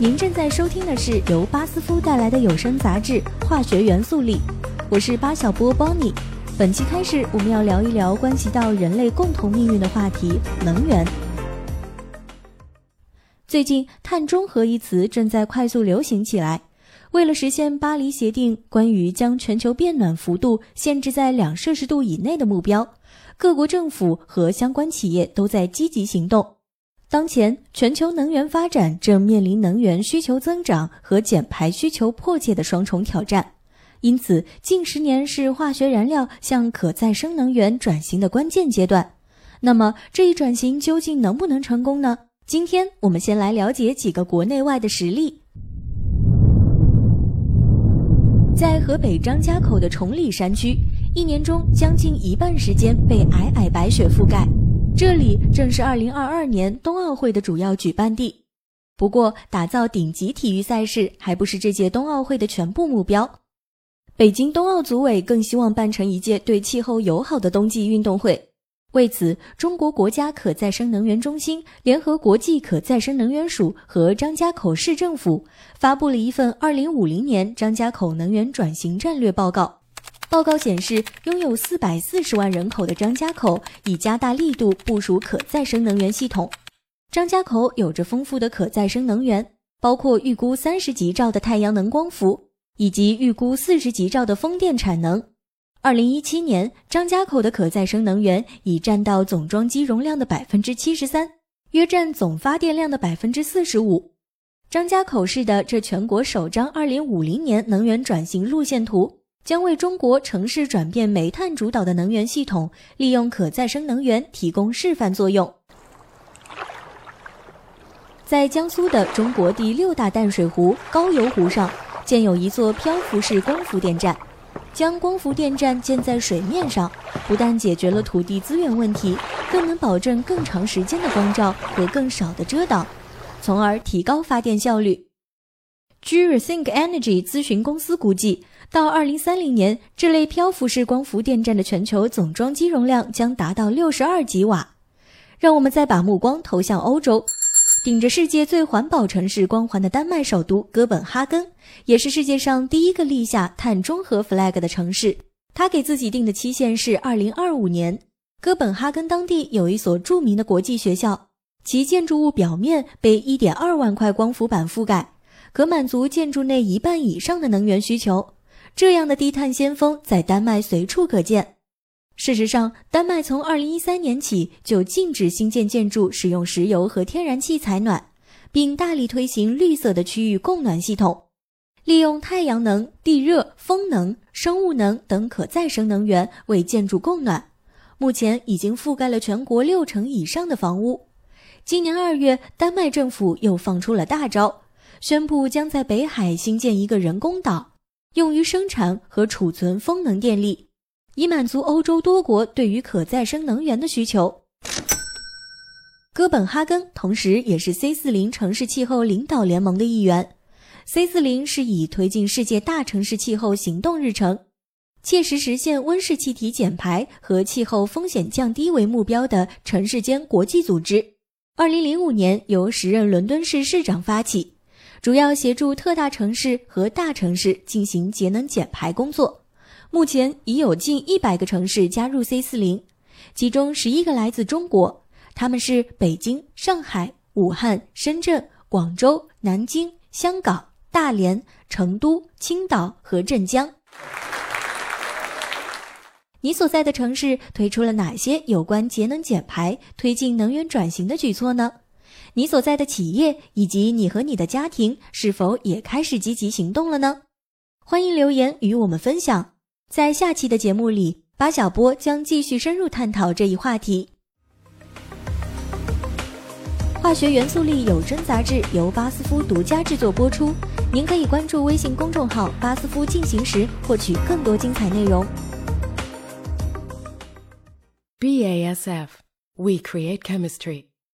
您正在收听的是由巴斯夫带来的有声杂志《化学元素力》，我是巴小波 Bonnie。本期开始，我们要聊一聊关系到人类共同命运的话题——能源。最近，碳中和一词正在快速流行起来。为了实现巴黎协定关于将全球变暖幅度限制在两摄氏度以内的目标，各国政府和相关企业都在积极行动。当前，全球能源发展正面临能源需求增长和减排需求迫切的双重挑战，因此，近十年是化学燃料向可再生能源转型的关键阶段。那么，这一转型究竟能不能成功呢？今天我们先来了解几个国内外的实例。在河北张家口的崇礼山区，一年中将近一半时间被皑皑白雪覆盖。这里正是2022年冬奥会的主要举办地。不过，打造顶级体育赛事还不是这届冬奥会的全部目标。北京冬奥组委更希望办成一届对气候友好的冬季运动会。为此，中国国家可再生能源中心联合国际可再生能源署和张家口市政府发布了一份2050年张家口能源转型战略报告。报告显示，拥有四百四十万人口的张家口已加大力度部署可再生能源系统。张家口有着丰富的可再生能源，包括预估三十吉兆的太阳能光伏，以及预估四十吉兆的风电产能。二零一七年，张家口的可再生能源已占到总装机容量的百分之七十三，约占总发电量的百分之四十五。张家口市的这全国首张二零五零年能源转型路线图。将为中国城市转变煤炭主导的能源系统，利用可再生能源提供示范作用。在江苏的中国第六大淡水湖高邮湖上，建有一座漂浮式光伏电站。将光伏电站建在水面上，不但解决了土地资源问题，更能保证更长时间的光照和更少的遮挡，从而提高发电效率。据 Rethink Energy 咨询公司估计。到二零三零年，这类漂浮式光伏电站的全球总装机容量将达到六十二吉瓦。让我们再把目光投向欧洲，顶着世界最环保城市光环的丹麦首都哥本哈根，也是世界上第一个立下碳中和 flag 的城市。他给自己定的期限是二零二五年。哥本哈根当地有一所著名的国际学校，其建筑物表面被一点二万块光伏板覆盖，可满足建筑内一半以上的能源需求。这样的低碳先锋在丹麦随处可见。事实上，丹麦从2013年起就禁止新建建筑使用石油和天然气采暖，并大力推行绿色的区域供暖系统，利用太阳能、地热、风能、生物能等可再生能源为建筑供暖。目前已经覆盖了全国六成以上的房屋。今年二月，丹麦政府又放出了大招，宣布将在北海新建一个人工岛。用于生产和储存风能电力，以满足欧洲多国对于可再生能源的需求。哥本哈根同时也是 C 四零城市气候领导联盟的一员。C 四零是以推进世界大城市气候行动日程，切实实现温室气体减排和气候风险降低为目标的城市间国际组织。二零零五年由时任伦敦市市长发起。主要协助特大城市和大城市进行节能减排工作。目前已有近一百个城市加入 C 四零，其中十一个来自中国，他们是北京、上海、武汉、深圳、广州、南京、香港、大连、成都、青岛和镇江。你所在的城市推出了哪些有关节能减排、推进能源转型的举措呢？你所在的企业以及你和你的家庭是否也开始积极行动了呢？欢迎留言与我们分享。在下期的节目里，巴小波将继续深入探讨这一话题。化学元素力有声杂志由巴斯夫独家制作播出，您可以关注微信公众号“巴斯夫进行时”获取更多精彩内容。BASF，We create chemistry。